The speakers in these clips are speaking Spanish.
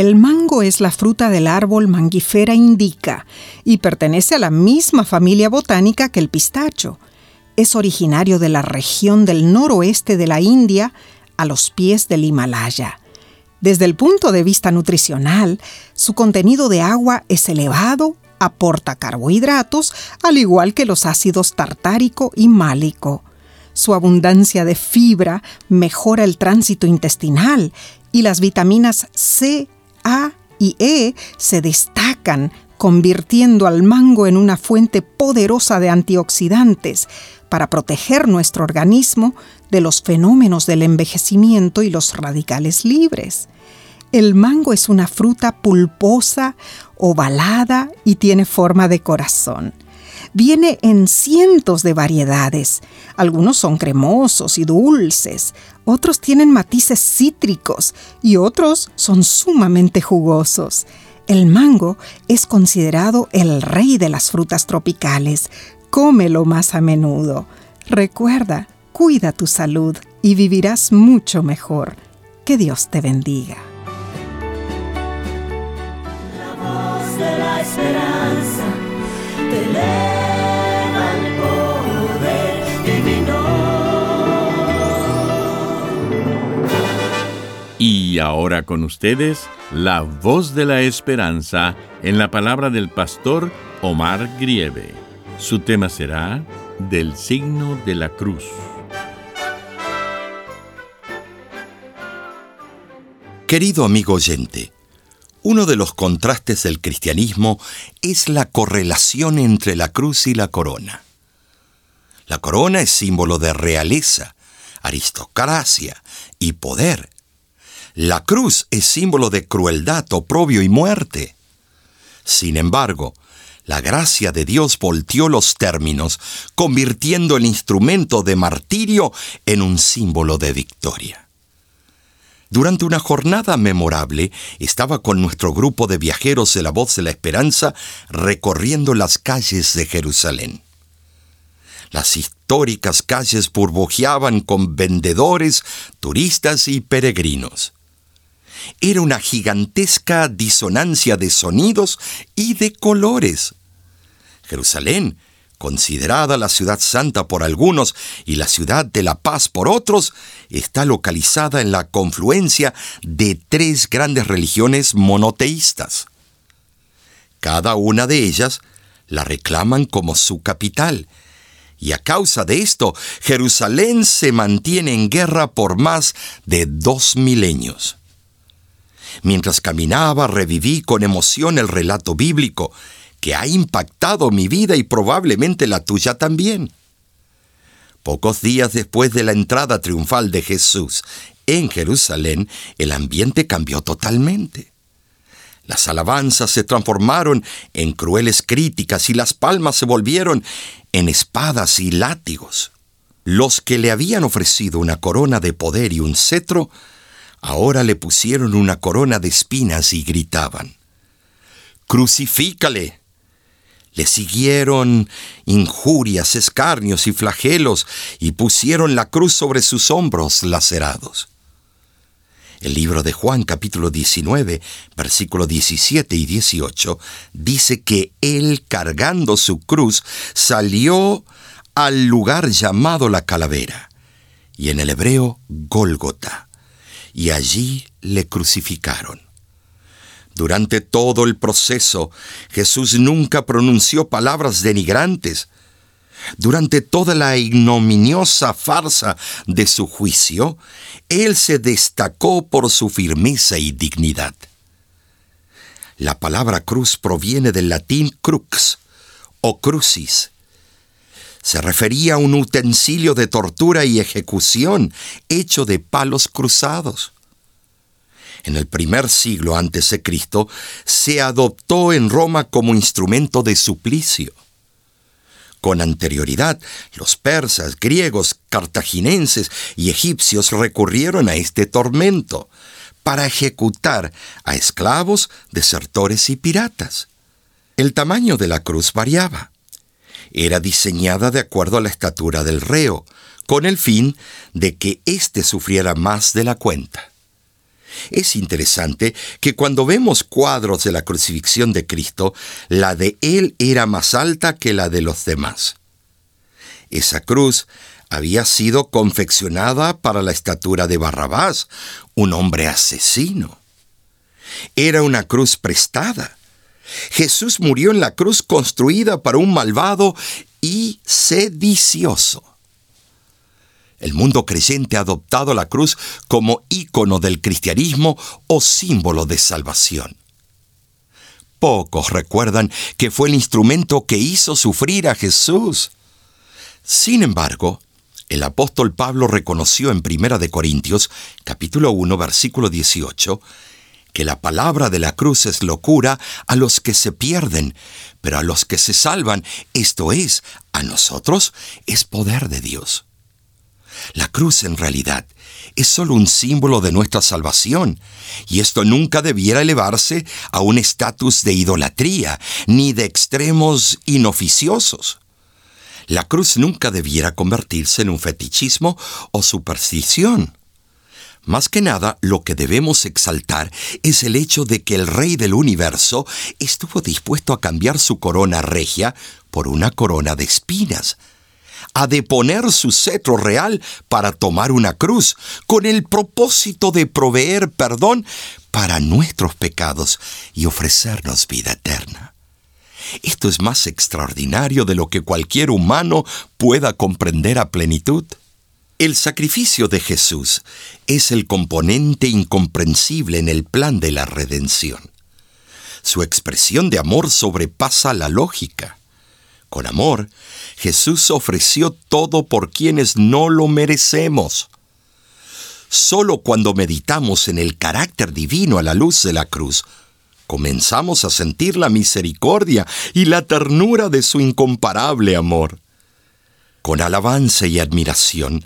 El mango es la fruta del árbol Mangifera indica y pertenece a la misma familia botánica que el pistacho. Es originario de la región del noroeste de la India a los pies del Himalaya. Desde el punto de vista nutricional, su contenido de agua es elevado, aporta carbohidratos, al igual que los ácidos tartárico y málico. Su abundancia de fibra mejora el tránsito intestinal y las vitaminas C, a y E se destacan, convirtiendo al mango en una fuente poderosa de antioxidantes para proteger nuestro organismo de los fenómenos del envejecimiento y los radicales libres. El mango es una fruta pulposa, ovalada y tiene forma de corazón. Viene en cientos de variedades. Algunos son cremosos y dulces, otros tienen matices cítricos y otros son sumamente jugosos. El mango es considerado el rey de las frutas tropicales. Cómelo más a menudo. Recuerda, cuida tu salud y vivirás mucho mejor. Que Dios te bendiga. La voz de la ahora con ustedes, la voz de la esperanza en la palabra del pastor Omar Grieve. Su tema será del signo de la cruz. Querido amigo oyente, uno de los contrastes del cristianismo es la correlación entre la cruz y la corona. La corona es símbolo de realeza, aristocracia y poder la cruz es símbolo de crueldad, oprobio y muerte. Sin embargo, la gracia de Dios volteó los términos, convirtiendo el instrumento de martirio en un símbolo de victoria. Durante una jornada memorable, estaba con nuestro grupo de viajeros de la voz de la esperanza recorriendo las calles de Jerusalén. Las históricas calles burbujeaban con vendedores, turistas y peregrinos. Era una gigantesca disonancia de sonidos y de colores. Jerusalén, considerada la ciudad santa por algunos y la ciudad de la paz por otros, está localizada en la confluencia de tres grandes religiones monoteístas. Cada una de ellas la reclaman como su capital, y a causa de esto, Jerusalén se mantiene en guerra por más de dos milenios. Mientras caminaba, reviví con emoción el relato bíblico, que ha impactado mi vida y probablemente la tuya también. Pocos días después de la entrada triunfal de Jesús en Jerusalén, el ambiente cambió totalmente. Las alabanzas se transformaron en crueles críticas y las palmas se volvieron en espadas y látigos. Los que le habían ofrecido una corona de poder y un cetro Ahora le pusieron una corona de espinas y gritaban, Crucifícale. Le siguieron injurias, escarnios y flagelos y pusieron la cruz sobre sus hombros lacerados. El libro de Juan capítulo 19, versículo 17 y 18 dice que él cargando su cruz salió al lugar llamado la calavera, y en el hebreo Gólgota, y allí le crucificaron. Durante todo el proceso, Jesús nunca pronunció palabras denigrantes. Durante toda la ignominiosa farsa de su juicio, Él se destacó por su firmeza y dignidad. La palabra cruz proviene del latín crux o crucis. Se refería a un utensilio de tortura y ejecución hecho de palos cruzados en el primer siglo antes de Cristo, se adoptó en Roma como instrumento de suplicio. Con anterioridad, los persas, griegos, cartaginenses y egipcios recurrieron a este tormento para ejecutar a esclavos, desertores y piratas. El tamaño de la cruz variaba. Era diseñada de acuerdo a la estatura del reo, con el fin de que éste sufriera más de la cuenta. Es interesante que cuando vemos cuadros de la crucifixión de Cristo, la de Él era más alta que la de los demás. Esa cruz había sido confeccionada para la estatura de Barrabás, un hombre asesino. Era una cruz prestada. Jesús murió en la cruz construida para un malvado y sedicioso. El mundo creyente ha adoptado la cruz como ícono del cristianismo o símbolo de salvación. Pocos recuerdan que fue el instrumento que hizo sufrir a Jesús. Sin embargo, el apóstol Pablo reconoció en Primera de Corintios, capítulo 1, versículo 18, que la palabra de la cruz es locura a los que se pierden, pero a los que se salvan, esto es, a nosotros, es poder de Dios. La cruz en realidad es solo un símbolo de nuestra salvación, y esto nunca debiera elevarse a un estatus de idolatría ni de extremos inoficiosos. La cruz nunca debiera convertirse en un fetichismo o superstición. Más que nada, lo que debemos exaltar es el hecho de que el Rey del universo estuvo dispuesto a cambiar su corona regia por una corona de espinas, a deponer su cetro real para tomar una cruz, con el propósito de proveer perdón para nuestros pecados y ofrecernos vida eterna. Esto es más extraordinario de lo que cualquier humano pueda comprender a plenitud. El sacrificio de Jesús es el componente incomprensible en el plan de la redención. Su expresión de amor sobrepasa la lógica. Con amor, Jesús ofreció todo por quienes no lo merecemos. Solo cuando meditamos en el carácter divino a la luz de la cruz, comenzamos a sentir la misericordia y la ternura de su incomparable amor. Con alabanza y admiración,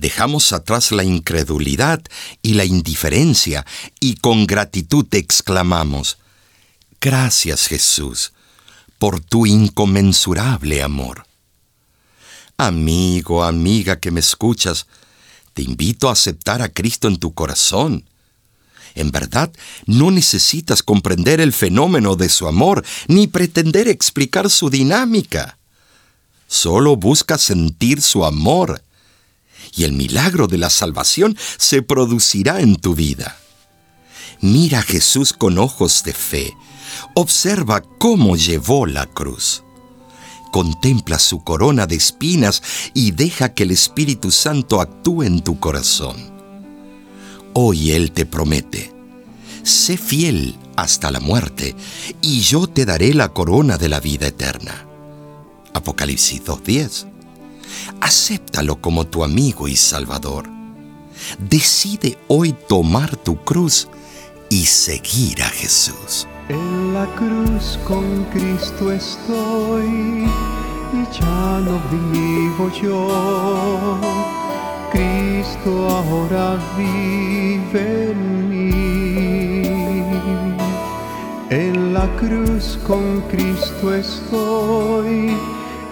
dejamos atrás la incredulidad y la indiferencia y con gratitud exclamamos, Gracias Jesús por tu inconmensurable amor. Amigo, amiga que me escuchas, te invito a aceptar a Cristo en tu corazón. En verdad, no necesitas comprender el fenómeno de su amor ni pretender explicar su dinámica. Solo busca sentir su amor y el milagro de la salvación se producirá en tu vida. Mira a Jesús con ojos de fe Observa cómo llevó la cruz. Contempla su corona de espinas y deja que el Espíritu Santo actúe en tu corazón. Hoy Él te promete, sé fiel hasta la muerte y yo te daré la corona de la vida eterna. Apocalipsis 2.10. Acéptalo como tu amigo y salvador. Decide hoy tomar tu cruz y seguir a Jesús. En la cruz con Cristo estoy y ya no vivo yo. Cristo ahora vive en mí. En la cruz con Cristo estoy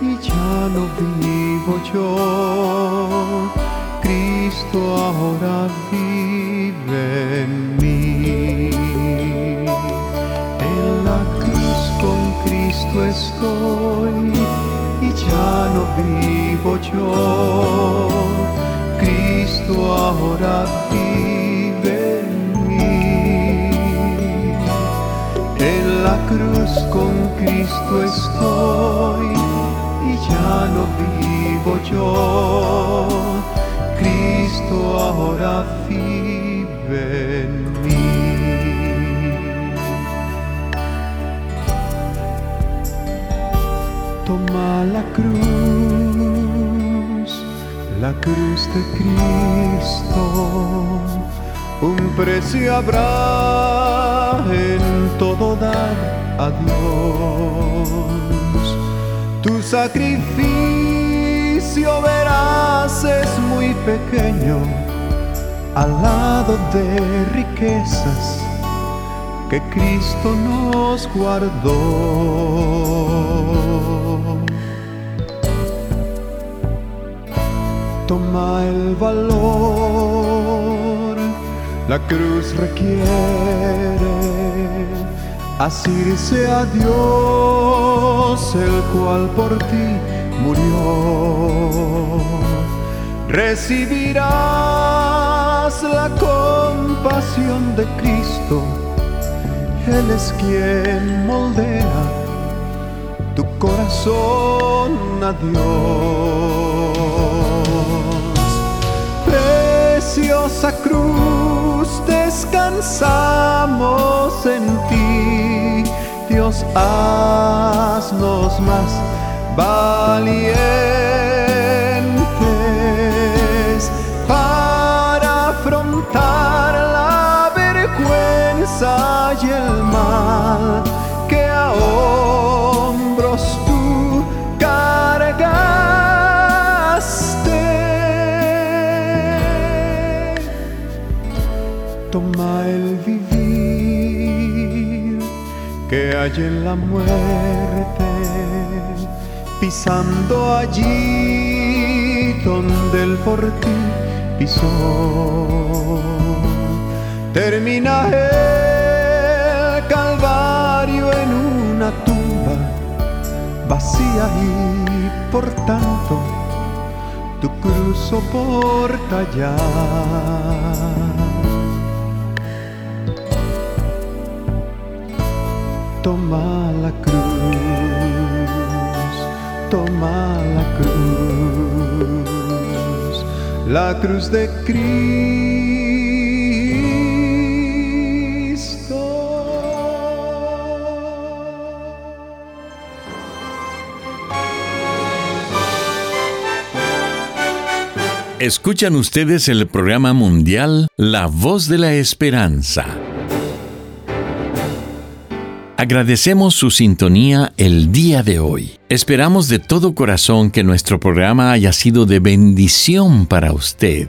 y ya no vivo yo. Cristo ahora vive en mí. En la cruz con Cristo estoy y ya no vivo yo. Cristo ahora vive en mí. En la cruz con Cristo estoy ya no vivo yo. Cristo ahora vive en mí. Toma la cruz, la cruz de Cristo, un precio habrá en todo dar a Dios. Sacrificio verás es muy pequeño al lado de riquezas que Cristo nos guardó. Toma el valor, la cruz requiere asirse a Dios, el cual por ti murió. Recibirás la compasión de Cristo, Él es quien moldea tu corazón a Dios. Preciosa cruz, descansamos en ti, Dios, haznos más valientes para afrontar la vergüenza y el mal Toma el vivir que hay en la muerte pisando allí donde el por ti pisó. Termina el calvario en una tumba vacía y por tanto tu cruz soporta ya. Toma la cruz toma la cruz, la cruz de Cristo. Escuchan ustedes el programa mundial La Voz de la Esperanza. Agradecemos su sintonía el día de hoy. Esperamos de todo corazón que nuestro programa haya sido de bendición para usted.